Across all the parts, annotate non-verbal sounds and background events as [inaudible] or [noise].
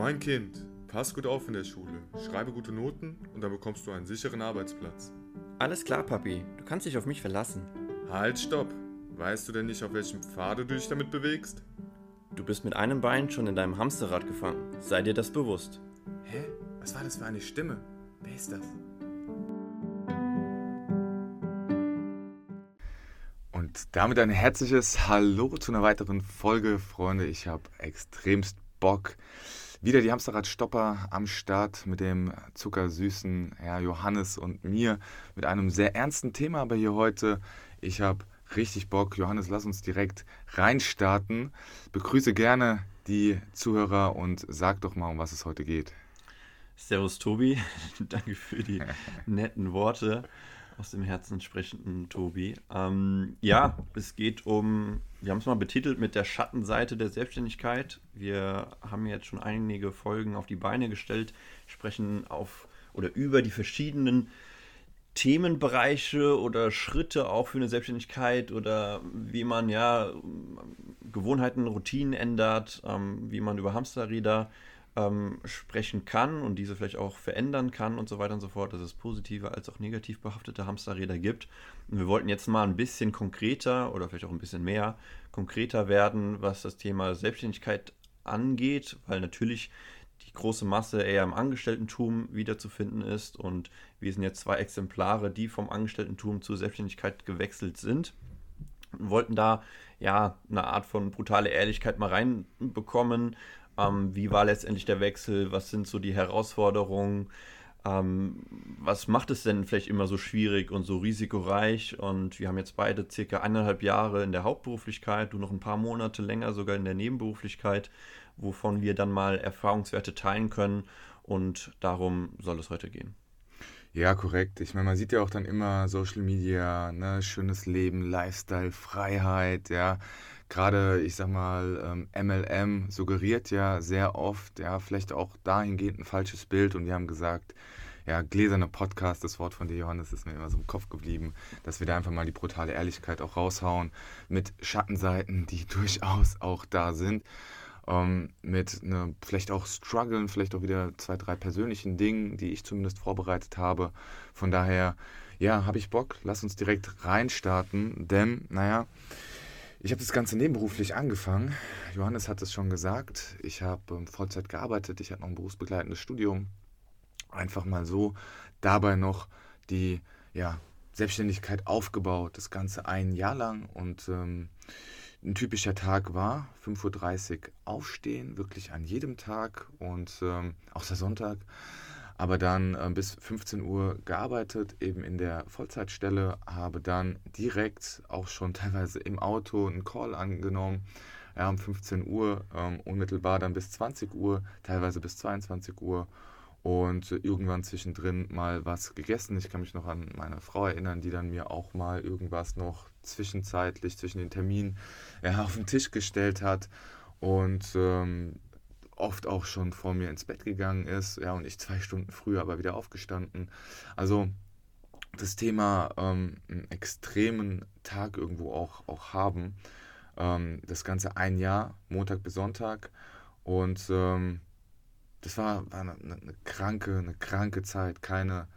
Mein Kind, pass gut auf in der Schule, schreibe gute Noten und dann bekommst du einen sicheren Arbeitsplatz. Alles klar, Papi. Du kannst dich auf mich verlassen. Halt, stopp! Weißt du denn nicht, auf welchem Pfade du dich damit bewegst? Du bist mit einem Bein schon in deinem Hamsterrad gefangen. Sei dir das bewusst. Hä? Was war das für eine Stimme? Wer ist das? Und damit ein herzliches Hallo zu einer weiteren Folge, Freunde. Ich habe extremst Bock. Wieder die Hamsterradstopper am Start mit dem zuckersüßen Herr Johannes und mir mit einem sehr ernsten Thema, aber hier heute. Ich habe richtig Bock. Johannes, lass uns direkt reinstarten. Begrüße gerne die Zuhörer und sag doch mal, um was es heute geht. Servus Tobi, [laughs] danke für die [laughs] netten Worte aus dem Herzen sprechenden Tobi. Ähm, ja, es geht um, wir haben es mal betitelt mit der Schattenseite der Selbstständigkeit. Wir haben jetzt schon einige Folgen auf die Beine gestellt, sprechen auf oder über die verschiedenen Themenbereiche oder Schritte auch für eine Selbstständigkeit oder wie man ja Gewohnheiten, Routinen ändert, ähm, wie man über Hamsterräder ähm, sprechen kann und diese vielleicht auch verändern kann und so weiter und so fort, dass es positive als auch negativ behaftete Hamsterräder gibt. Und wir wollten jetzt mal ein bisschen konkreter oder vielleicht auch ein bisschen mehr konkreter werden, was das Thema Selbstständigkeit angeht, weil natürlich die große Masse eher im Angestellten-Tum wiederzufinden ist und wir sind jetzt zwei Exemplare, die vom Angestellten-Tum zur Selbstständigkeit gewechselt sind. Wollten da ja eine Art von brutale Ehrlichkeit mal reinbekommen. Ähm, wie war letztendlich der Wechsel? Was sind so die Herausforderungen? Ähm, was macht es denn vielleicht immer so schwierig und so risikoreich? Und wir haben jetzt beide circa eineinhalb Jahre in der Hauptberuflichkeit, du noch ein paar Monate länger sogar in der Nebenberuflichkeit wovon wir dann mal Erfahrungswerte teilen können. Und darum soll es heute gehen. Ja, korrekt. Ich meine, man sieht ja auch dann immer Social Media, ne, schönes Leben, Lifestyle, Freiheit, ja. Gerade, ich sag mal, MLM ähm, suggeriert ja sehr oft, ja, vielleicht auch dahingehend ein falsches Bild. Und wir haben gesagt, ja, gläserner Podcast, das Wort von dir, Johannes, ist mir immer so im Kopf geblieben, dass wir da einfach mal die brutale Ehrlichkeit auch raushauen mit Schattenseiten, die [laughs] durchaus auch da sind ähm, mit ne, vielleicht auch Struggeln, vielleicht auch wieder zwei, drei persönlichen Dingen, die ich zumindest vorbereitet habe. Von daher, ja, habe ich Bock. Lass uns direkt reinstarten, denn, naja, ich habe das Ganze nebenberuflich angefangen. Johannes hat es schon gesagt. Ich habe ähm, Vollzeit gearbeitet. Ich hatte noch ein berufsbegleitendes Studium. Einfach mal so dabei noch die ja, Selbstständigkeit aufgebaut. Das Ganze ein Jahr lang und ähm, ein typischer Tag war, 5.30 Uhr aufstehen, wirklich an jedem Tag und ähm, auch der Sonntag. Aber dann äh, bis 15 Uhr gearbeitet, eben in der Vollzeitstelle, habe dann direkt auch schon [laughs] teilweise im Auto einen Call angenommen, ja, um 15 Uhr, ähm, unmittelbar dann bis 20 Uhr, teilweise bis 22 Uhr. Und irgendwann zwischendrin mal was gegessen. Ich kann mich noch an meine Frau erinnern, die dann mir auch mal irgendwas noch zwischenzeitlich zwischen den Terminen ja, [laughs] auf den Tisch gestellt hat. Und ähm, oft auch schon vor mir ins Bett gegangen ist. Ja, und ich zwei Stunden früher aber wieder aufgestanden. Also das Thema ähm, einen extremen Tag irgendwo auch, auch haben. Ähm, das Ganze ein Jahr, Montag bis Sonntag. Und ähm, das war, war eine, eine, kranke, eine kranke Zeit, keine,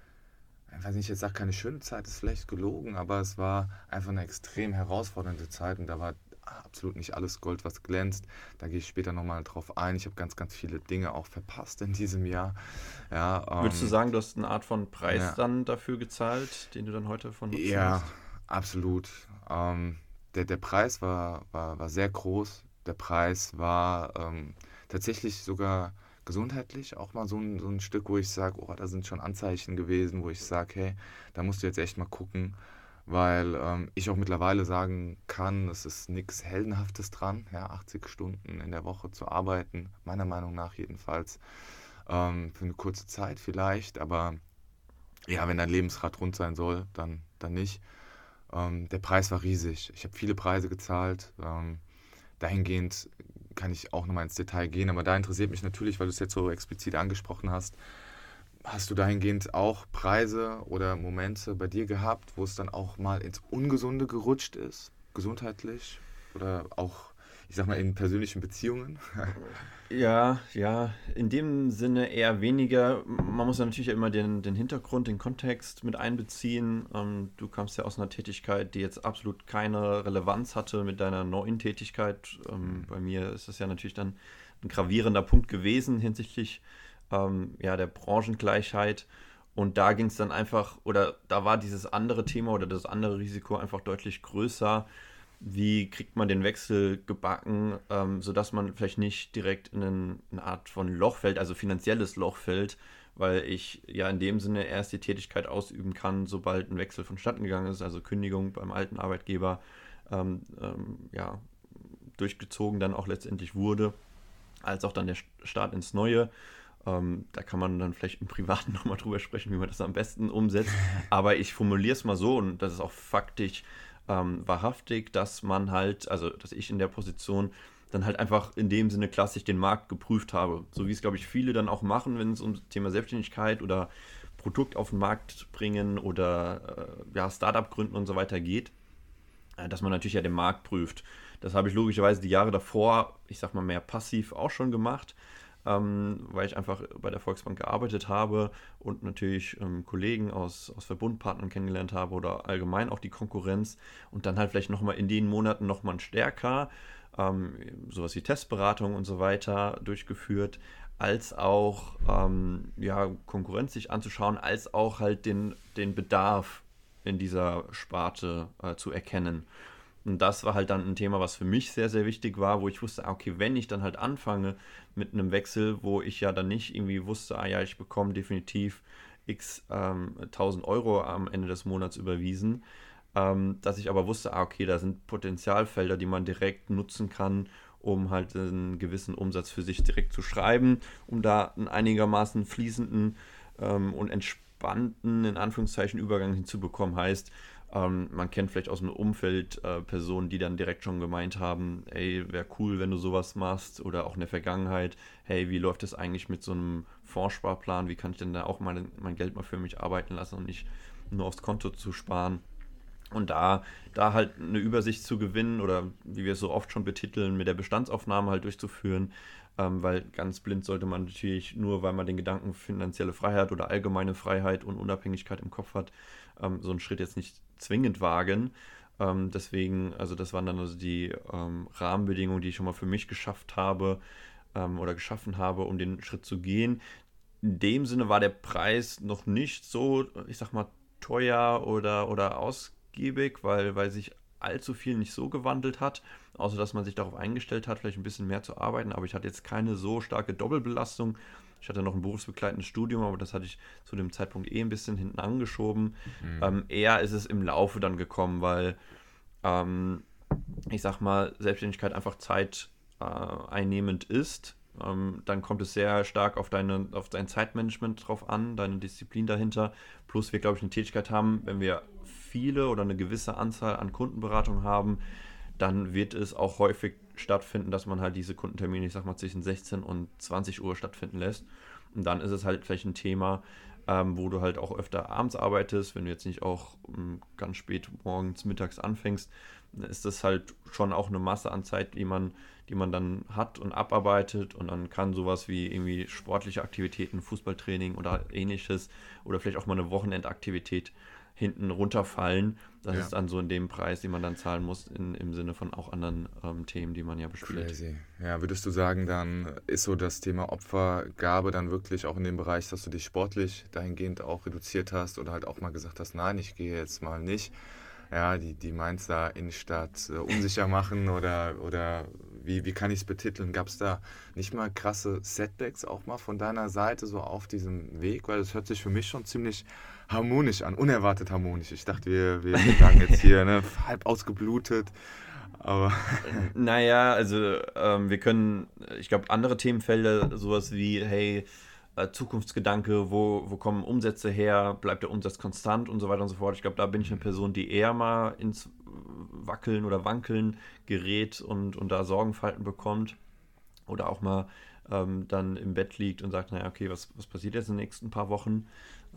ich weiß nicht, jetzt sage keine schöne Zeit, ist vielleicht gelogen, aber es war einfach eine extrem herausfordernde Zeit und da war absolut nicht alles Gold, was glänzt. Da gehe ich später nochmal drauf ein. Ich habe ganz, ganz viele Dinge auch verpasst in diesem Jahr. Ja, ähm, Würdest du sagen, du hast eine Art von Preis ja. dann dafür gezahlt, den du dann heute von nutzen Ja, hast? absolut. Ähm, der, der Preis war, war, war sehr groß. Der Preis war ähm, tatsächlich sogar gesundheitlich auch mal so ein, so ein Stück, wo ich sage, oh, da sind schon Anzeichen gewesen, wo ich sage, hey, da musst du jetzt echt mal gucken, weil ähm, ich auch mittlerweile sagen kann, es ist nichts Heldenhaftes dran, ja, 80 Stunden in der Woche zu arbeiten, meiner Meinung nach jedenfalls, ähm, für eine kurze Zeit vielleicht, aber ja, wenn dein Lebensrad rund sein soll, dann, dann nicht. Ähm, der Preis war riesig. Ich habe viele Preise gezahlt. Ähm, dahingehend kann ich auch nochmal ins Detail gehen, aber da interessiert mich natürlich, weil du es jetzt so explizit angesprochen hast, hast du dahingehend auch Preise oder Momente bei dir gehabt, wo es dann auch mal ins Ungesunde gerutscht ist, gesundheitlich? Oder auch, ich sag mal, in persönlichen Beziehungen? [laughs] Ja, ja, in dem Sinne eher weniger. Man muss ja natürlich immer den, den Hintergrund, den Kontext mit einbeziehen. Ähm, du kamst ja aus einer Tätigkeit, die jetzt absolut keine Relevanz hatte mit deiner neuen Tätigkeit. Ähm, mhm. bei mir ist das ja natürlich dann ein gravierender Punkt gewesen hinsichtlich ähm, ja, der Branchengleichheit. Und da ging es dann einfach, oder da war dieses andere Thema oder das andere Risiko einfach deutlich größer wie kriegt man den Wechsel gebacken, ähm, sodass man vielleicht nicht direkt in eine Art von Loch fällt, also finanzielles Loch fällt, weil ich ja in dem Sinne erst die Tätigkeit ausüben kann, sobald ein Wechsel vonstatten gegangen ist, also Kündigung beim alten Arbeitgeber ähm, ähm, ja, durchgezogen dann auch letztendlich wurde, als auch dann der Start ins Neue. Ähm, da kann man dann vielleicht im Privaten [laughs] nochmal drüber sprechen, wie man das am besten umsetzt. Aber ich formuliere es mal so, und das ist auch faktisch ähm, wahrhaftig, dass man halt, also dass ich in der Position dann halt einfach in dem Sinne klassisch den Markt geprüft habe. So wie es, glaube ich, viele dann auch machen, wenn es um das Thema Selbstständigkeit oder Produkt auf den Markt bringen oder äh, ja, Startup gründen und so weiter geht, äh, dass man natürlich ja den Markt prüft. Das habe ich logischerweise die Jahre davor, ich sag mal mehr passiv auch schon gemacht ähm, weil ich einfach bei der Volksbank gearbeitet habe und natürlich ähm, Kollegen aus, aus Verbundpartnern kennengelernt habe oder allgemein auch die Konkurrenz und dann halt vielleicht nochmal in den Monaten nochmal stärker ähm, sowas wie Testberatung und so weiter durchgeführt, als auch ähm, ja, Konkurrenz sich anzuschauen, als auch halt den, den Bedarf in dieser Sparte äh, zu erkennen. Und das war halt dann ein Thema, was für mich sehr, sehr wichtig war, wo ich wusste, ah, okay, wenn ich dann halt anfange mit einem Wechsel, wo ich ja dann nicht irgendwie wusste, ah ja, ich bekomme definitiv x ähm, 1000 Euro am Ende des Monats überwiesen, ähm, dass ich aber wusste, ah, okay, da sind Potenzialfelder, die man direkt nutzen kann, um halt einen gewissen Umsatz für sich direkt zu schreiben, um da einen einigermaßen fließenden ähm, und entspannten, in Anführungszeichen, Übergang hinzubekommen. Heißt, ähm, man kennt vielleicht aus dem Umfeld äh, Personen, die dann direkt schon gemeint haben, ey, wäre cool, wenn du sowas machst oder auch in der Vergangenheit, hey, wie läuft das eigentlich mit so einem Fondssparplan, wie kann ich denn da auch mein, mein Geld mal für mich arbeiten lassen und nicht nur aufs Konto zu sparen. Und da, da halt eine Übersicht zu gewinnen oder wie wir es so oft schon betiteln, mit der Bestandsaufnahme halt durchzuführen, ähm, weil ganz blind sollte man natürlich nur, weil man den Gedanken finanzielle Freiheit oder allgemeine Freiheit und Unabhängigkeit im Kopf hat, ähm, so einen Schritt jetzt nicht zwingend wagen. Ähm, deswegen, also das waren dann also die ähm, Rahmenbedingungen, die ich schon mal für mich geschafft habe ähm, oder geschaffen habe, um den Schritt zu gehen. In dem Sinne war der Preis noch nicht so, ich sag mal, teuer oder, oder ausgiebig, weil, weil sich allzu viel nicht so gewandelt hat, außer dass man sich darauf eingestellt hat, vielleicht ein bisschen mehr zu arbeiten. Aber ich hatte jetzt keine so starke Doppelbelastung, ich hatte noch ein berufsbegleitendes Studium, aber das hatte ich zu dem Zeitpunkt eh ein bisschen hinten angeschoben. Mhm. Ähm, eher ist es im Laufe dann gekommen, weil ähm, ich sag mal, Selbstständigkeit einfach Zeit äh, einnehmend ist. Ähm, dann kommt es sehr stark auf, deine, auf dein Zeitmanagement drauf an, deine Disziplin dahinter. Plus wir, glaube ich, eine Tätigkeit haben, wenn wir viele oder eine gewisse Anzahl an Kundenberatungen haben, dann wird es auch häufig stattfinden, dass man halt diese Kundentermine, ich sag mal, zwischen 16 und 20 Uhr stattfinden lässt. Und dann ist es halt vielleicht ein Thema, ähm, wo du halt auch öfter abends arbeitest, wenn du jetzt nicht auch ähm, ganz spät morgens, mittags anfängst, ist das halt schon auch eine Masse an Zeit, die man, die man dann hat und abarbeitet und dann kann sowas wie irgendwie sportliche Aktivitäten, Fußballtraining oder ähnliches oder vielleicht auch mal eine Wochenendaktivität hinten runterfallen. Das ja. ist dann so in dem Preis, den man dann zahlen muss, in, im Sinne von auch anderen ähm, Themen, die man ja bespielt. Crazy. Ja, würdest du sagen, dann ist so das Thema Opfergabe dann wirklich auch in dem Bereich, dass du dich sportlich dahingehend auch reduziert hast oder halt auch mal gesagt hast, nein, ich gehe jetzt mal nicht. Ja, die, die Mainzer Innenstadt äh, unsicher machen oder, oder wie, wie kann ich es betiteln? Gab es da nicht mal krasse Setbacks auch mal von deiner Seite so auf diesem Weg? Weil das hört sich für mich schon ziemlich harmonisch an, unerwartet harmonisch. Ich dachte, wir, wir [laughs] sagen jetzt hier ne, halb ausgeblutet. Aber naja, also ähm, wir können, ich glaube, andere Themenfelder, sowas wie, hey, äh, Zukunftsgedanke, wo, wo kommen Umsätze her, bleibt der Umsatz konstant und so weiter und so fort. Ich glaube, da bin ich eine Person, die eher mal ins Wackeln oder Wankeln gerät und, und da Sorgenfalten bekommt. Oder auch mal ähm, dann im Bett liegt und sagt, naja, okay, was, was passiert jetzt in den nächsten paar Wochen?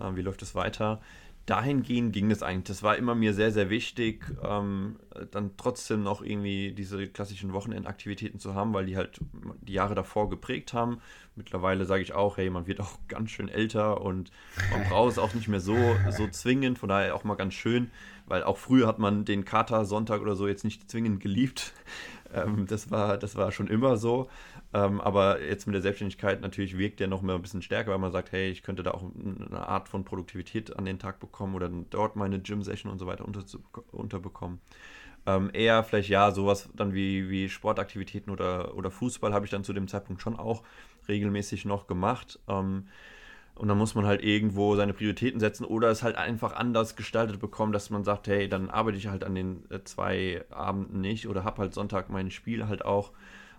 Äh, wie läuft es weiter? Dahingehend ging es eigentlich. Das war immer mir sehr, sehr wichtig, ähm, dann trotzdem noch irgendwie diese klassischen Wochenendaktivitäten zu haben, weil die halt die Jahre davor geprägt haben. Mittlerweile sage ich auch, hey, man wird auch [laughs] ganz schön älter und man [laughs] braucht es auch nicht mehr so, so zwingend. Von daher auch mal ganz schön, weil auch früher hat man den Kater Sonntag oder so jetzt nicht zwingend geliebt. Ähm, das, war, das war schon immer so. Ähm, aber jetzt mit der Selbstständigkeit natürlich wirkt der noch mehr ein bisschen stärker, weil man sagt, hey, ich könnte da auch eine Art von Produktivität an den Tag bekommen oder dort meine Gym-Session und so weiter unter, unterbekommen. Ähm, eher vielleicht ja, sowas dann wie, wie Sportaktivitäten oder, oder Fußball habe ich dann zu dem Zeitpunkt schon auch regelmäßig noch gemacht. Ähm, und dann muss man halt irgendwo seine Prioritäten setzen oder es halt einfach anders gestaltet bekommen, dass man sagt, hey, dann arbeite ich halt an den äh, zwei Abenden nicht oder habe halt Sonntag mein Spiel halt auch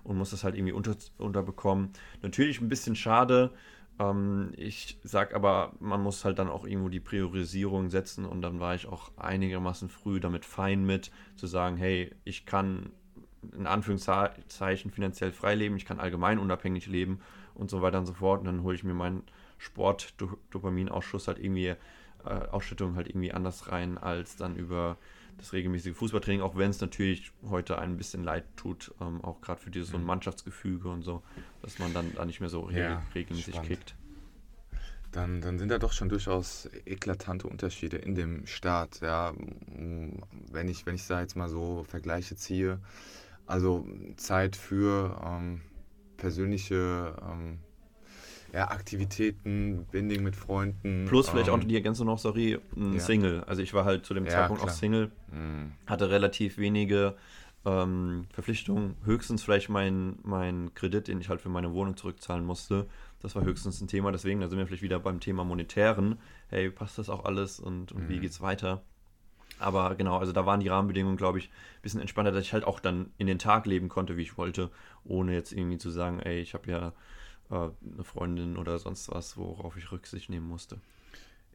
und muss das halt irgendwie unter, unterbekommen. Natürlich ein bisschen schade. Ähm, ich sag aber, man muss halt dann auch irgendwo die Priorisierung setzen und dann war ich auch einigermaßen früh damit fein mit, zu sagen, hey, ich kann in Anführungszeichen finanziell frei leben, ich kann allgemein unabhängig leben und so weiter und so fort. Und dann hole ich mir meinen Sport-Dopaminausschuss halt irgendwie, äh, Ausschüttung halt irgendwie anders rein, als dann über das regelmäßige Fußballtraining, auch wenn es natürlich heute ein bisschen leid tut, ähm, auch gerade für dieses so ein mhm. Mannschaftsgefüge und so, dass man dann da nicht mehr so regel ja, regelmäßig spannend. kickt. Dann, dann sind da doch schon durchaus eklatante Unterschiede in dem Start. Ja, wenn ich, wenn ich da jetzt mal so Vergleiche ziehe, also Zeit für ähm, persönliche ähm, ja, Aktivitäten, Binding mit Freunden. Plus vielleicht ähm, auch die Ergänzung noch, sorry, ja. Single. Also ich war halt zu dem ja, Zeitpunkt klar. auch Single, mhm. hatte relativ wenige ähm, Verpflichtungen, höchstens vielleicht mein, mein Kredit, den ich halt für meine Wohnung zurückzahlen musste. Das war höchstens ein Thema, deswegen, da sind wir vielleicht wieder beim Thema Monetären. Hey, passt das auch alles und, und mhm. wie geht's weiter? Aber genau, also da waren die Rahmenbedingungen, glaube ich, ein bisschen entspannter, dass ich halt auch dann in den Tag leben konnte, wie ich wollte, ohne jetzt irgendwie zu sagen, ey, ich habe ja eine Freundin oder sonst was, worauf ich Rücksicht nehmen musste.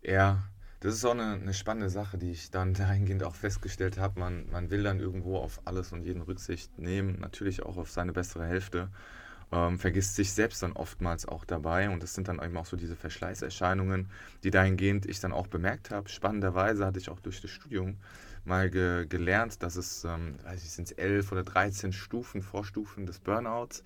Ja, das ist auch eine, eine spannende Sache, die ich dann [laughs] dahingehend auch festgestellt habe. Man, man will dann irgendwo auf alles und jeden Rücksicht nehmen, natürlich auch auf seine bessere Hälfte. Ähm, vergisst sich selbst dann oftmals auch dabei und das sind dann eben auch so diese Verschleißerscheinungen, die dahingehend ich dann auch bemerkt habe. Spannenderweise hatte ich auch durch das Studium mal ge gelernt, dass es, ähm, weiß ich, sind es elf oder 13 Stufen, Vorstufen des Burnouts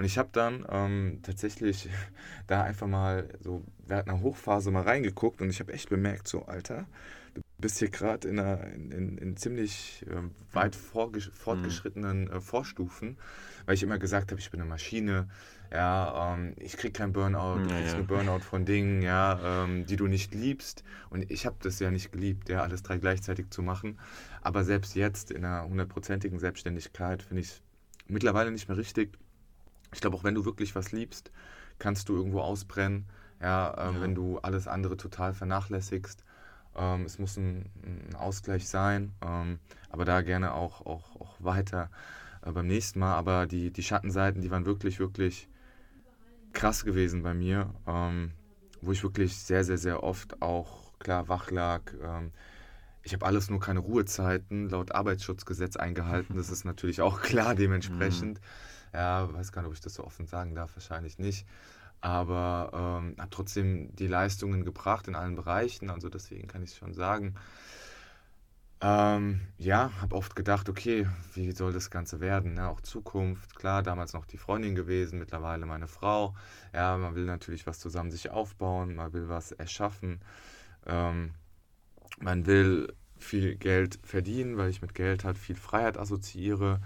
und ich habe dann ähm, tatsächlich [laughs] da einfach mal so während einer Hochphase mal reingeguckt und ich habe echt bemerkt, so Alter, du bist hier gerade in, in, in, in, ziemlich äh, weit fortgeschrittenen mhm. äh, Vorstufen, weil ich immer gesagt habe, ich bin eine Maschine, ja, ähm, ich krieg keinen Burnout, du kriegst ja, einen Burnout von Dingen, ja, ähm, die du nicht liebst. Und ich habe das ja nicht geliebt, ja, alles drei gleichzeitig zu machen. Aber selbst jetzt in einer hundertprozentigen Selbstständigkeit finde ich es mittlerweile nicht mehr richtig, ich glaube, auch wenn du wirklich was liebst, kannst du irgendwo ausbrennen. Ja, ähm, ja. wenn du alles andere total vernachlässigst. Ähm, es muss ein, ein Ausgleich sein, ähm, aber da gerne auch, auch, auch weiter äh, beim nächsten Mal. Aber die, die Schattenseiten, die waren wirklich, wirklich krass gewesen bei mir, ähm, wo ich wirklich sehr, sehr, sehr oft auch klar wach lag. Ähm, ich habe alles nur keine Ruhezeiten laut Arbeitsschutzgesetz eingehalten. Das ist natürlich auch klar [laughs] dementsprechend. Mhm. Ja, weiß gar nicht, ob ich das so offen sagen darf, wahrscheinlich nicht. Aber ähm, habe trotzdem die Leistungen gebracht in allen Bereichen, also deswegen kann ich es schon sagen. Ähm, ja, habe oft gedacht, okay, wie soll das Ganze werden? Ne? Auch Zukunft, klar, damals noch die Freundin gewesen, mittlerweile meine Frau. Ja, man will natürlich was zusammen sich aufbauen, man will was erschaffen. Ähm, man will viel Geld verdienen, weil ich mit Geld halt viel Freiheit assoziiere.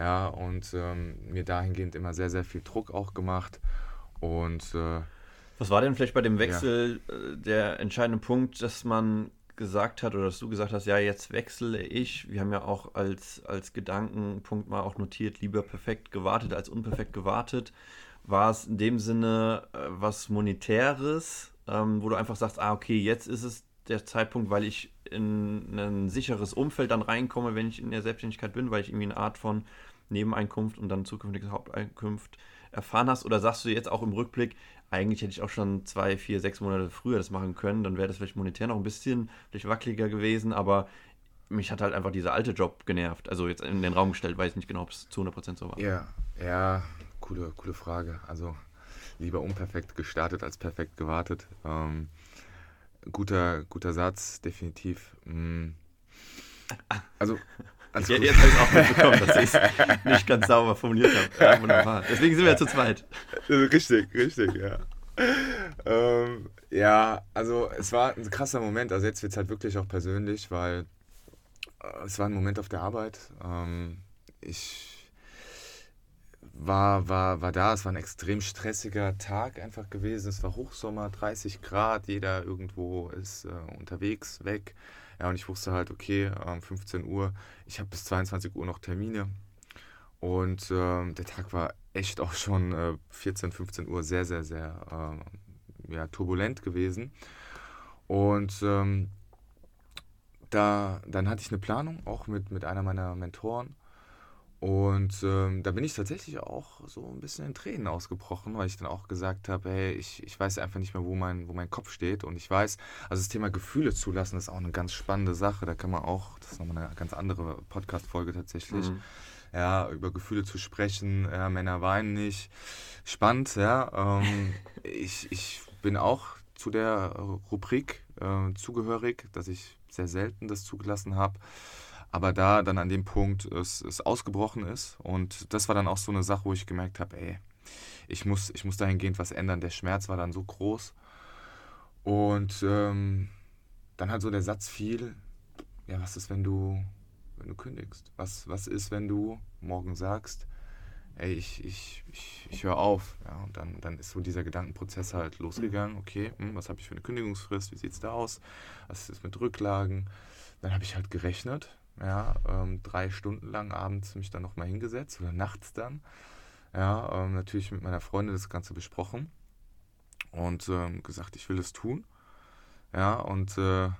Ja, und ähm, mir dahingehend immer sehr, sehr viel Druck auch gemacht. Und äh, was war denn vielleicht bei dem Wechsel ja. Äh, der entscheidende Punkt, dass man gesagt hat oder dass du gesagt hast, ja, jetzt wechsle ich. Wir haben ja auch als, als Gedankenpunkt mal auch notiert, lieber perfekt gewartet als unperfekt gewartet. War es in dem Sinne äh, was Monetäres, ähm, wo du einfach sagst, ah, okay, jetzt ist es der Zeitpunkt, weil ich in ein sicheres Umfeld dann reinkomme, wenn ich in der Selbstständigkeit bin, weil ich irgendwie eine Art von Nebeneinkunft und dann zukünftiges Haupteinkunft erfahren hast? Oder sagst du jetzt auch im Rückblick, eigentlich hätte ich auch schon zwei, vier, sechs Monate früher das machen können, dann wäre das vielleicht monetär noch ein bisschen vielleicht wackeliger gewesen, aber mich hat halt einfach dieser alte Job genervt. Also jetzt in den Raum gestellt, weiß nicht genau, ob es zu 100% so war. Ja, ja, coole, coole Frage. Also lieber unperfekt gestartet als perfekt gewartet. Ähm, guter, guter Satz, definitiv. Mm. Also, ja, jetzt habe ich auch mitbekommen, dass ich es nicht ganz sauber formuliert habe. Ja, wunderbar. Deswegen sind wir ja zu zweit. Richtig, richtig, ja. Ähm, ja, also es war ein krasser Moment. Also jetzt wird es halt wirklich auch persönlich, weil äh, es war ein Moment auf der Arbeit. Ähm, ich war, war, war da, es war ein extrem stressiger Tag einfach gewesen. Es war Hochsommer, 30 Grad, jeder irgendwo ist äh, unterwegs, weg. Ja, und ich wusste halt, okay, ähm, 15 Uhr, ich habe bis 22 Uhr noch Termine. Und ähm, der Tag war echt auch schon äh, 14, 15 Uhr sehr, sehr, sehr äh, ja, turbulent gewesen. Und ähm, da, dann hatte ich eine Planung, auch mit, mit einer meiner Mentoren. Und ähm, da bin ich tatsächlich auch so ein bisschen in Tränen ausgebrochen, weil ich dann auch gesagt habe, hey, ich, ich weiß einfach nicht mehr, wo mein, wo mein Kopf steht. Und ich weiß, also das Thema Gefühle zulassen ist auch eine ganz spannende Sache. Da kann man auch, das ist nochmal eine ganz andere Podcast-Folge tatsächlich, mhm. ja, über Gefühle zu sprechen. Ja, Männer weinen nicht. Spannend, ja. Ähm, [laughs] ich, ich bin auch zu der Rubrik äh, zugehörig, dass ich sehr selten das zugelassen habe aber da dann an dem Punkt es, es ausgebrochen ist. Und das war dann auch so eine Sache, wo ich gemerkt habe, ey, ich muss, ich muss dahingehend was ändern. Der Schmerz war dann so groß. Und ähm, dann hat so der Satz fiel, ja, was ist, wenn du, wenn du kündigst? Was, was ist, wenn du morgen sagst, ey, ich, ich, ich, ich höre auf. Ja, und dann, dann ist so dieser Gedankenprozess halt losgegangen. Okay, hm, was habe ich für eine Kündigungsfrist? Wie sieht es da aus? Was ist mit Rücklagen? Dann habe ich halt gerechnet ja, ähm, drei Stunden lang abends mich dann nochmal hingesetzt oder nachts dann. Ja, ähm, natürlich mit meiner Freundin das Ganze besprochen und ähm, gesagt, ich will es tun. Ja, und äh,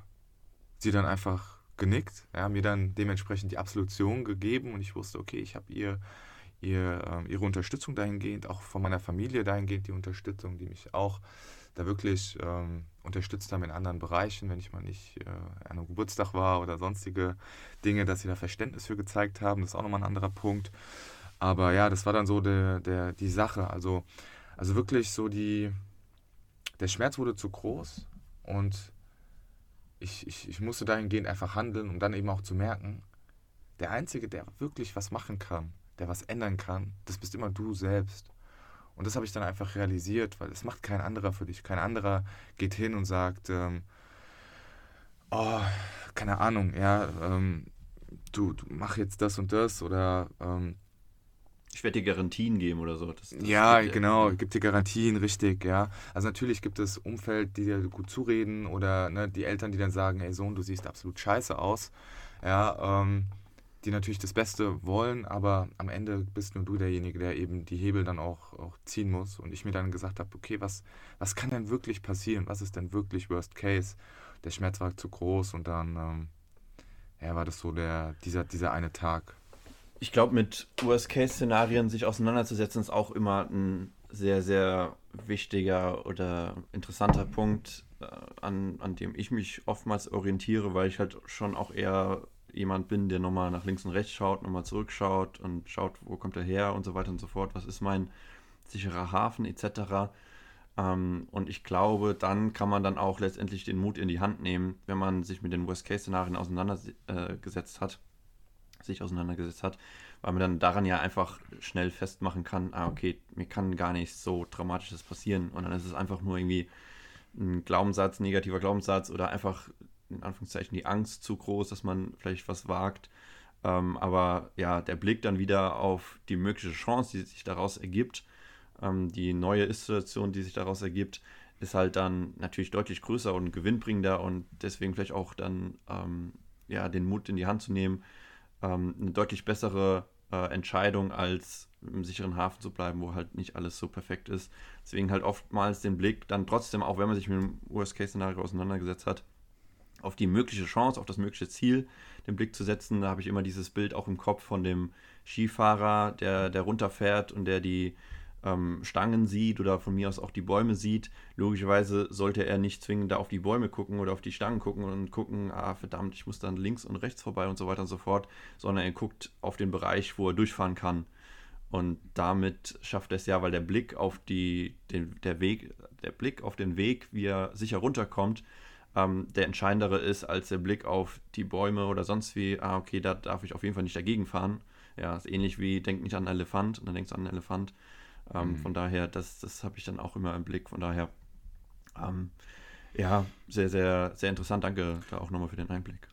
sie dann einfach genickt, ja, mir dann dementsprechend die Absolution gegeben und ich wusste, okay, ich habe ihr, ihr äh, ihre Unterstützung dahingehend, auch von meiner Familie dahingehend die Unterstützung, die mich auch da wirklich ähm, unterstützt haben in anderen Bereichen, wenn ich mal nicht äh, an einem Geburtstag war oder sonstige Dinge, dass sie da Verständnis für gezeigt haben. Das ist auch nochmal ein anderer Punkt. Aber ja, das war dann so der, der, die Sache. Also, also wirklich so die, der Schmerz wurde zu groß und ich, ich, ich musste dahingehend einfach handeln, um dann eben auch zu merken, der Einzige, der wirklich was machen kann, der was ändern kann, das bist immer du selbst. Und das habe ich dann einfach realisiert, weil es macht kein anderer für dich. Kein anderer geht hin und sagt, ähm, oh, keine Ahnung, ja, ähm, du, du mach jetzt das und das oder ähm, ich werde dir Garantien geben oder so. Das, das ja, genau, ja. gibt dir Garantien, richtig, ja. Also natürlich gibt es Umfeld, die dir gut zureden oder ne, die Eltern, die dann sagen, hey Sohn, du siehst absolut scheiße aus. Ja, ähm, die natürlich das Beste wollen, aber am Ende bist nur du derjenige, der eben die Hebel dann auch, auch ziehen muss. Und ich mir dann gesagt habe, okay, was, was kann denn wirklich passieren? Was ist denn wirklich Worst Case? Der Schmerz war zu groß und dann ähm, ja, war das so der, dieser, dieser eine Tag. Ich glaube, mit Worst-Case-Szenarien sich auseinanderzusetzen, ist auch immer ein sehr, sehr wichtiger oder interessanter Punkt, äh, an, an dem ich mich oftmals orientiere, weil ich halt schon auch eher jemand bin, der nochmal nach links und rechts schaut, nochmal zurückschaut und schaut, wo kommt er her und so weiter und so fort, was ist mein sicherer Hafen etc. Ähm, und ich glaube, dann kann man dann auch letztendlich den Mut in die Hand nehmen, wenn man sich mit den Worst-Case-Szenarien auseinandergesetzt äh, hat, sich auseinandergesetzt hat, weil man dann daran ja einfach schnell festmachen kann, ah, okay, mir kann gar nichts so Dramatisches passieren und dann ist es einfach nur irgendwie ein Glaubenssatz, negativer Glaubenssatz oder einfach in Anführungszeichen die Angst zu groß, dass man vielleicht was wagt. Ähm, aber ja, der Blick dann wieder auf die mögliche Chance, die sich daraus ergibt, ähm, die neue Ist-Situation, die sich daraus ergibt, ist halt dann natürlich deutlich größer und gewinnbringender und deswegen vielleicht auch dann ähm, ja, den Mut in die Hand zu nehmen, ähm, eine deutlich bessere äh, Entscheidung als im sicheren Hafen zu bleiben, wo halt nicht alles so perfekt ist. Deswegen halt oftmals den Blick dann trotzdem, auch wenn man sich mit dem Worst-Case-Szenario auseinandergesetzt hat, auf die mögliche Chance, auf das mögliche Ziel den Blick zu setzen. Da habe ich immer dieses Bild auch im Kopf von dem Skifahrer, der, der runterfährt und der die ähm, Stangen sieht oder von mir aus auch die Bäume sieht. Logischerweise sollte er nicht zwingend da auf die Bäume gucken oder auf die Stangen gucken und gucken, ah verdammt, ich muss dann links und rechts vorbei und so weiter und so fort, sondern er guckt auf den Bereich, wo er durchfahren kann. Und damit schafft er es ja, weil der Blick auf die, den, der Weg, der Blick auf den Weg, wie er sicher runterkommt, ähm, der entscheidendere ist als der Blick auf die Bäume oder sonst wie, ah, okay, da darf ich auf jeden Fall nicht dagegen fahren. Ja, ist ähnlich wie, denk nicht an einen Elefant und dann denkst du an einen Elefant. Ähm, mhm. Von daher, das, das habe ich dann auch immer im Blick. Von daher, ähm, ja, sehr, sehr, sehr interessant. Danke da auch nochmal für den Einblick.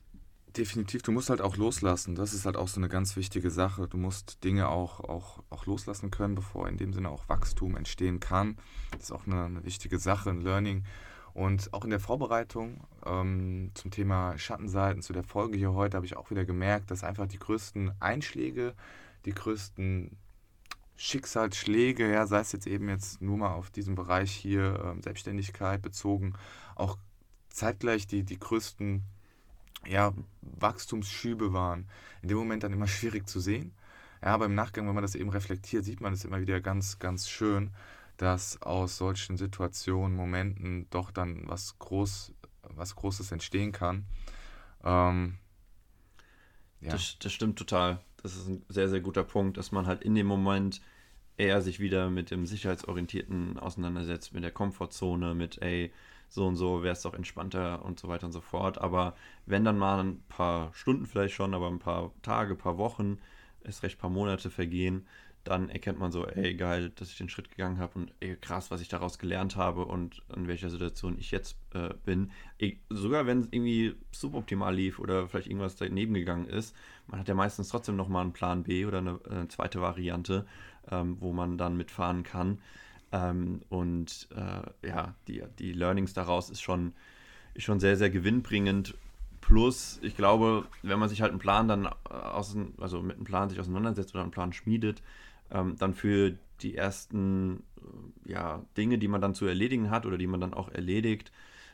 Definitiv, du musst halt auch loslassen. Das ist halt auch so eine ganz wichtige Sache. Du musst Dinge auch, auch, auch loslassen können, bevor in dem Sinne auch Wachstum entstehen kann. Das ist auch eine, eine wichtige Sache, ein Learning. Und auch in der Vorbereitung ähm, zum Thema Schattenseiten, zu der Folge hier heute, habe ich auch wieder gemerkt, dass einfach die größten Einschläge, die größten Schicksalsschläge, ja, sei es jetzt eben jetzt nur mal auf diesen Bereich hier ähm, Selbstständigkeit bezogen, auch zeitgleich die, die größten ja, Wachstumsschübe waren. In dem Moment dann immer schwierig zu sehen. Ja, aber im Nachgang, wenn man das eben reflektiert, sieht man es immer wieder ganz, ganz schön dass aus solchen Situationen, Momenten doch dann was, Groß, was Großes entstehen kann. Ähm, ja. das, das stimmt total. Das ist ein sehr, sehr guter Punkt, dass man halt in dem Moment eher sich wieder mit dem Sicherheitsorientierten auseinandersetzt, mit der Komfortzone, mit, ey, so und so wäre es doch entspannter und so weiter und so fort. Aber wenn dann mal ein paar Stunden vielleicht schon, aber ein paar Tage, paar Wochen, es recht paar Monate vergehen, dann erkennt man so, ey, geil, dass ich den Schritt gegangen habe und ey, krass, was ich daraus gelernt habe und in welcher Situation ich jetzt äh, bin. Ich, sogar wenn es irgendwie suboptimal lief oder vielleicht irgendwas daneben gegangen ist, man hat ja meistens trotzdem nochmal einen Plan B oder eine, eine äh, zweite Variante, ähm, wo man dann mitfahren kann. Ähm, und äh, ja, die, die Learnings daraus ist schon, ist schon sehr, sehr gewinnbringend. Plus, ich glaube, wenn man sich halt einen Plan dann äh, aus, also mit einem Plan sich auseinandersetzt oder einen Plan schmiedet, ähm, dann für die ersten äh, ja, Dinge, die man dann zu erledigen hat oder die man dann auch erledigt,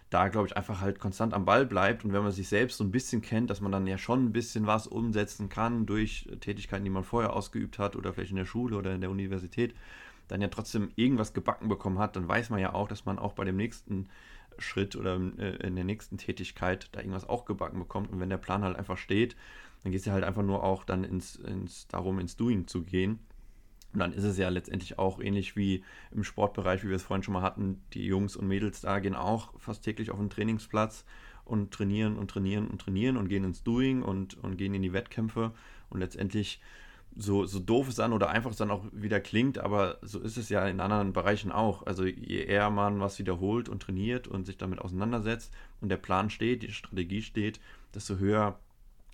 da glaube ich einfach halt konstant am Ball bleibt. Und wenn man sich selbst so ein bisschen kennt, dass man dann ja schon ein bisschen was umsetzen kann durch Tätigkeiten, die man vorher ausgeübt hat oder vielleicht in der Schule oder in der Universität, dann ja trotzdem irgendwas gebacken bekommen hat, dann weiß man ja auch, dass man auch bei dem nächsten Schritt oder äh, in der nächsten Tätigkeit da irgendwas auch gebacken bekommt. Und wenn der Plan halt einfach steht, dann geht es ja halt einfach nur auch dann ins, ins darum ins Doing zu gehen und dann ist es ja letztendlich auch ähnlich wie im Sportbereich, wie wir es vorhin schon mal hatten. Die Jungs und Mädels da gehen auch fast täglich auf den Trainingsplatz und trainieren und trainieren und trainieren und gehen ins Doing und, und gehen in die Wettkämpfe. Und letztendlich, so, so doof es dann oder einfach es dann auch wieder klingt, aber so ist es ja in anderen Bereichen auch. Also je eher man was wiederholt und trainiert und sich damit auseinandersetzt und der Plan steht, die Strategie steht, desto höher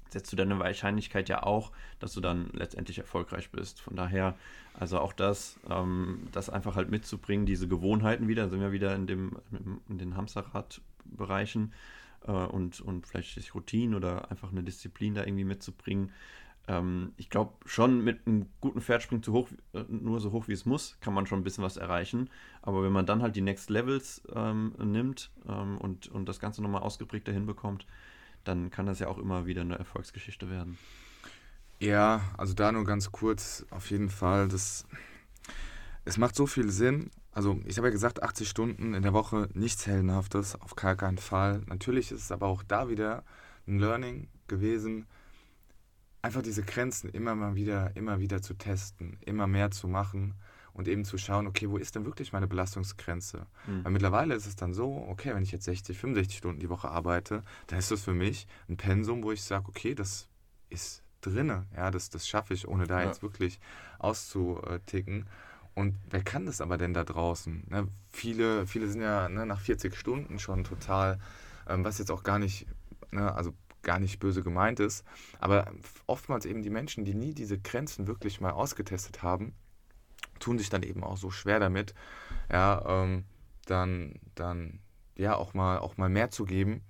setzt du deine Wahrscheinlichkeit ja auch, dass du dann letztendlich erfolgreich bist. Von daher, also auch das, ähm, das einfach halt mitzubringen, diese Gewohnheiten wieder, sind wir wieder in, dem, in den Hamsterrad-Bereichen äh, und, und vielleicht sich Routinen oder einfach eine Disziplin da irgendwie mitzubringen. Ähm, ich glaube, schon mit einem guten Pferdspringen zu hoch, äh, nur so hoch wie es muss, kann man schon ein bisschen was erreichen. Aber wenn man dann halt die Next Levels ähm, nimmt ähm, und, und das Ganze nochmal ausgeprägter hinbekommt, dann kann das ja auch immer wieder eine Erfolgsgeschichte werden. Ja, also da nur ganz kurz, auf jeden Fall, das, es macht so viel Sinn. Also ich habe ja gesagt, 80 Stunden in der Woche, nichts Heldenhaftes, auf gar keinen Fall. Natürlich ist es aber auch da wieder ein Learning gewesen, einfach diese Grenzen immer mal wieder, immer wieder zu testen, immer mehr zu machen und eben zu schauen, okay, wo ist denn wirklich meine Belastungsgrenze? Mhm. Weil mittlerweile ist es dann so, okay, wenn ich jetzt 60, 65 Stunden die Woche arbeite, dann ist das für mich ein Pensum, wo ich sage, okay, das ist drinne, ja, das, das schaffe ich, ohne da ja. jetzt wirklich auszuticken. Und wer kann das aber denn da draußen? Ne, viele, viele sind ja ne, nach 40 Stunden schon total, ähm, was jetzt auch gar nicht, ne, also gar nicht böse gemeint ist, aber oftmals eben die Menschen, die nie diese Grenzen wirklich mal ausgetestet haben, tun sich dann eben auch so schwer damit, ja, ähm, dann, dann ja auch mal, auch mal mehr zu geben,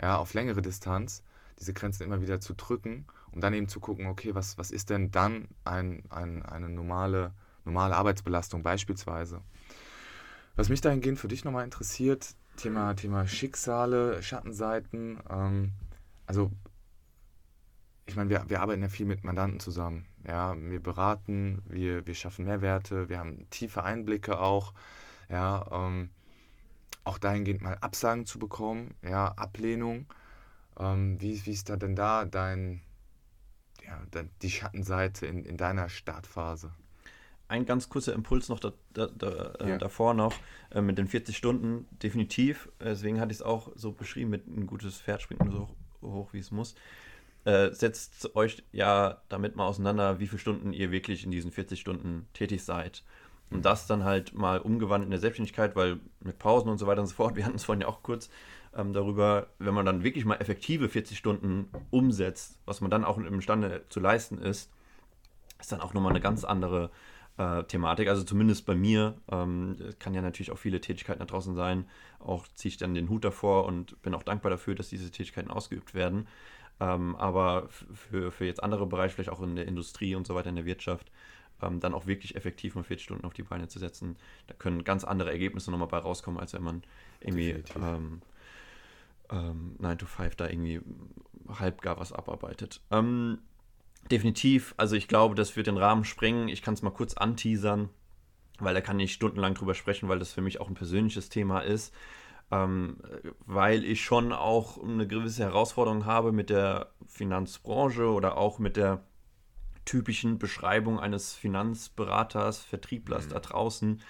ja, auf längere Distanz, diese Grenzen immer wieder zu drücken und dann eben zu gucken, okay, was, was ist denn dann ein, ein, eine normale, normale Arbeitsbelastung beispielsweise. Was mich dahingehend für dich nochmal interessiert, Thema, Thema Schicksale, Schattenseiten, ähm, also ich meine, wir, wir arbeiten ja viel mit Mandanten zusammen. Ja, wir beraten, wir, wir schaffen Mehrwerte, wir haben tiefe Einblicke auch. Ja, ähm, auch dahingehend mal Absagen zu bekommen, ja, Ablehnung. Ähm, wie, wie ist da denn da dein, ja, die Schattenseite in, in deiner Startphase? ein ganz kurzer Impuls noch da, da, da, äh, ja. davor noch äh, mit den 40 Stunden, definitiv. Deswegen hatte ich es auch so beschrieben mit ein gutes Pferd springt nur so hoch, wie es muss. Äh, setzt euch ja damit mal auseinander, wie viele Stunden ihr wirklich in diesen 40 Stunden tätig seid. Und das dann halt mal umgewandelt in der Selbstständigkeit, weil mit Pausen und so weiter und so fort, wir hatten es vorhin ja auch kurz ähm, darüber, wenn man dann wirklich mal effektive 40 Stunden umsetzt, was man dann auch imstande zu leisten ist, ist dann auch nochmal eine ganz andere äh, Thematik. Also zumindest bei mir, ähm, kann ja natürlich auch viele Tätigkeiten da draußen sein. Auch ziehe ich dann den Hut davor und bin auch dankbar dafür, dass diese Tätigkeiten ausgeübt werden. Ähm, aber für, für jetzt andere Bereiche, vielleicht auch in der Industrie und so weiter, in der Wirtschaft, ähm, dann auch wirklich effektiv mal 40 Stunden auf die Beine zu setzen, da können ganz andere Ergebnisse nochmal bei rauskommen, als wenn man irgendwie ähm, ähm, 9 to 5 da irgendwie halb gar was abarbeitet. Ähm, definitiv, also ich glaube, das wird den Rahmen sprengen. Ich kann es mal kurz anteasern, weil da kann ich stundenlang drüber sprechen, weil das für mich auch ein persönliches Thema ist. Ähm, weil ich schon auch eine gewisse Herausforderung habe mit der Finanzbranche oder auch mit der typischen Beschreibung eines Finanzberaters, Vertrieblers mhm. da draußen.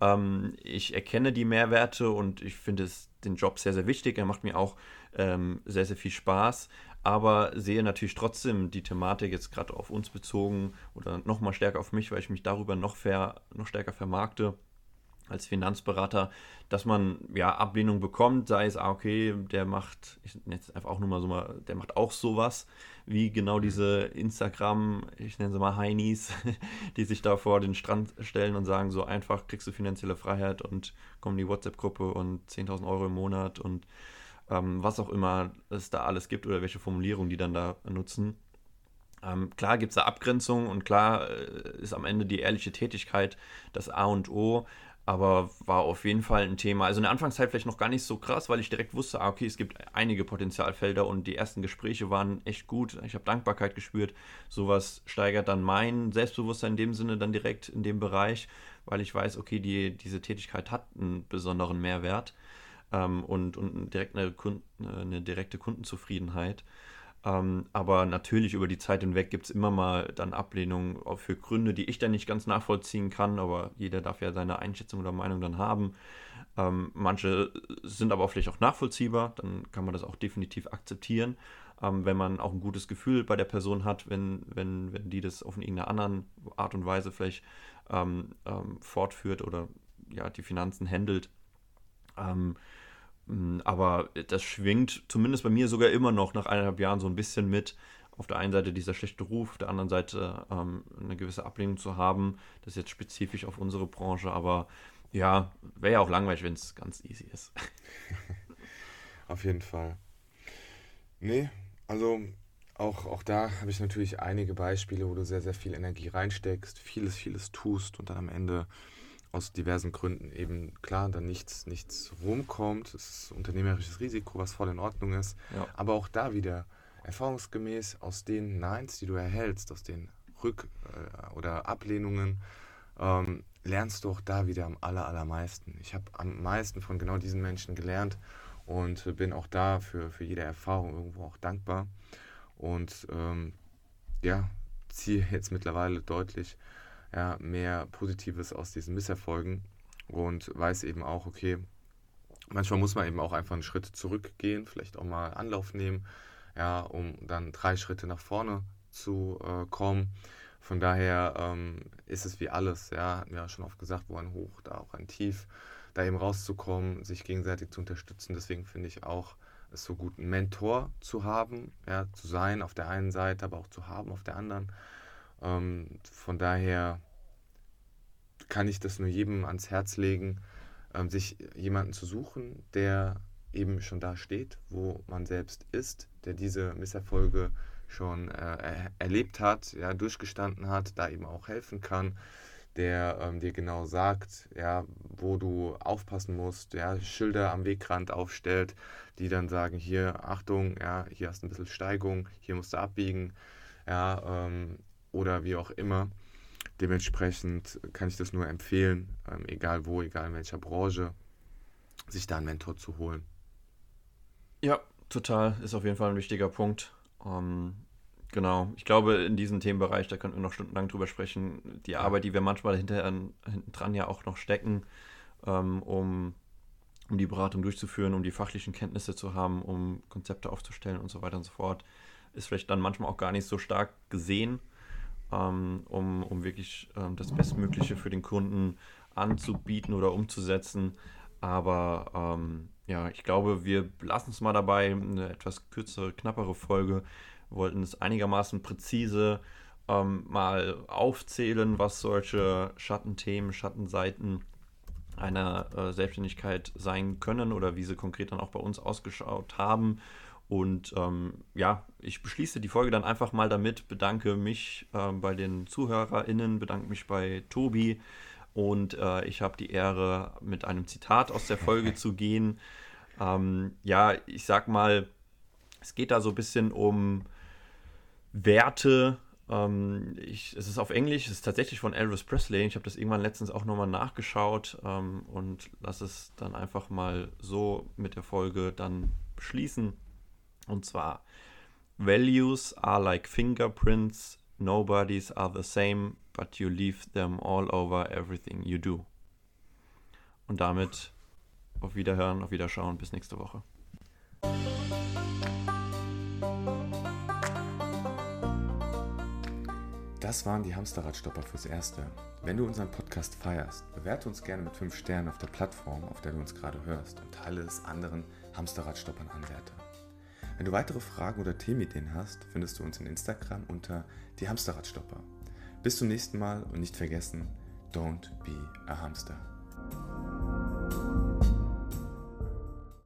Ähm, ich erkenne die Mehrwerte und ich finde den Job sehr, sehr wichtig. Er macht mir auch ähm, sehr, sehr viel Spaß aber sehe natürlich trotzdem die Thematik jetzt gerade auf uns bezogen oder nochmal stärker auf mich, weil ich mich darüber noch, fair, noch stärker vermarkte als Finanzberater, dass man ja Ablehnung bekommt, sei es, ah, okay, der macht, ich nenne es einfach auch nur mal so mal, der macht auch sowas, wie genau diese Instagram, ich nenne sie mal Heinis, [laughs] die sich da vor den Strand stellen und sagen, so einfach kriegst du finanzielle Freiheit und komm in die WhatsApp-Gruppe und 10.000 Euro im Monat und ähm, was auch immer es da alles gibt oder welche Formulierungen die dann da nutzen. Ähm, klar gibt es da Abgrenzungen und klar äh, ist am Ende die ehrliche Tätigkeit das A und O, aber war auf jeden Fall ein Thema. Also in der Anfangszeit vielleicht noch gar nicht so krass, weil ich direkt wusste, ah, okay, es gibt einige Potenzialfelder und die ersten Gespräche waren echt gut. Ich habe Dankbarkeit gespürt. Sowas steigert dann mein Selbstbewusstsein in dem Sinne dann direkt in dem Bereich, weil ich weiß, okay, die, diese Tätigkeit hat einen besonderen Mehrwert ähm, und, und direkt eine, eine direkte Kundenzufriedenheit. Ähm, aber natürlich über die Zeit hinweg gibt es immer mal dann Ablehnungen für Gründe, die ich dann nicht ganz nachvollziehen kann, aber jeder darf ja seine Einschätzung oder Meinung dann haben. Ähm, manche sind aber vielleicht auch nachvollziehbar, dann kann man das auch definitiv akzeptieren, ähm, wenn man auch ein gutes Gefühl bei der Person hat, wenn, wenn, wenn die das auf irgendeine andere Art und Weise vielleicht ähm, ähm, fortführt oder ja, die Finanzen handelt. Hm, aber das schwingt zumindest bei mir sogar immer noch nach eineinhalb Jahren so ein bisschen mit. Auf der einen Seite dieser schlechte Ruf, auf der anderen Seite ähm, eine gewisse Ablehnung zu haben. Das ist jetzt spezifisch auf unsere Branche, aber ja, wäre ja auch langweilig, wenn es ganz easy ist. [laughs] auf jeden Fall. Nee, also auch, auch da habe ich natürlich einige Beispiele, wo du sehr, sehr viel Energie reinsteckst, vieles, vieles tust und dann am Ende aus diversen Gründen eben klar dann nichts, nichts rumkommt. Es ist unternehmerisches Risiko, was voll in Ordnung ist. Ja. Aber auch da wieder erfahrungsgemäß aus den Neins, die du erhältst, aus den Rück- äh, oder Ablehnungen, ähm, lernst du auch da wieder am aller, allermeisten. Ich habe am meisten von genau diesen Menschen gelernt und bin auch da für, für jede Erfahrung irgendwo auch dankbar. Und ähm, ja, ziehe jetzt mittlerweile deutlich ja, mehr Positives aus diesen Misserfolgen und weiß eben auch, okay, manchmal muss man eben auch einfach einen Schritt zurückgehen, vielleicht auch mal Anlauf nehmen, ja, um dann drei Schritte nach vorne zu äh, kommen. Von daher ähm, ist es wie alles, ja, hatten wir ja schon oft gesagt, wo ein Hoch, da auch ein Tief, da eben rauszukommen, sich gegenseitig zu unterstützen. Deswegen finde ich auch es so gut, einen Mentor zu haben, ja, zu sein auf der einen Seite, aber auch zu haben auf der anderen. Ähm, von daher kann ich das nur jedem ans Herz legen, ähm, sich jemanden zu suchen, der eben schon da steht, wo man selbst ist, der diese Misserfolge schon äh, erlebt hat, ja, durchgestanden hat, da eben auch helfen kann, der ähm, dir genau sagt, ja, wo du aufpassen musst, ja, Schilder am Wegrand aufstellt, die dann sagen, hier, Achtung, ja, hier hast du ein bisschen Steigung, hier musst du abbiegen, ja, ähm, oder wie auch immer. Dementsprechend kann ich das nur empfehlen, ähm, egal wo, egal in welcher Branche, sich da einen Mentor zu holen. Ja, total. Ist auf jeden Fall ein wichtiger Punkt. Ähm, Genau, ich glaube, in diesem Themenbereich, da könnten wir noch stundenlang drüber sprechen, die Arbeit, die wir manchmal hinter, hinten dran ja auch noch stecken, ähm, um, um die Beratung durchzuführen, um die fachlichen Kenntnisse zu haben, um Konzepte aufzustellen und so weiter und so fort, ist vielleicht dann manchmal auch gar nicht so stark gesehen, ähm, um, um wirklich ähm, das Bestmögliche für den Kunden anzubieten oder umzusetzen. Aber ähm, ja, ich glaube, wir lassen es mal dabei, eine etwas kürzere, knappere Folge wollten es einigermaßen präzise ähm, mal aufzählen, was solche Schattenthemen, Schattenseiten einer äh, Selbstständigkeit sein können oder wie sie konkret dann auch bei uns ausgeschaut haben. Und ähm, ja, ich beschließe die Folge dann einfach mal damit, bedanke mich äh, bei den ZuhörerInnen, bedanke mich bei Tobi und äh, ich habe die Ehre, mit einem Zitat aus der Folge [laughs] zu gehen. Ähm, ja, ich sag mal, es geht da so ein bisschen um Werte. Ähm, ich, es ist auf Englisch, es ist tatsächlich von Elvis Presley. Ich habe das irgendwann letztens auch nochmal nachgeschaut ähm, und lasse es dann einfach mal so mit der Folge dann beschließen. Und zwar, Values are like fingerprints, nobody's are the same, but you leave them all over everything you do. Und damit auf Wiederhören, auf Wiederschauen, bis nächste Woche. Das waren die Hamsterradstopper fürs Erste. Wenn du unseren Podcast feierst, bewerte uns gerne mit 5 Sternen auf der Plattform, auf der du uns gerade hörst und teile es anderen Hamsterradstoppern Anwärter. Wenn du weitere Fragen oder Themenideen hast, findest du uns in Instagram unter die Hamsterradstopper. Bis zum nächsten Mal und nicht vergessen, don't be a hamster.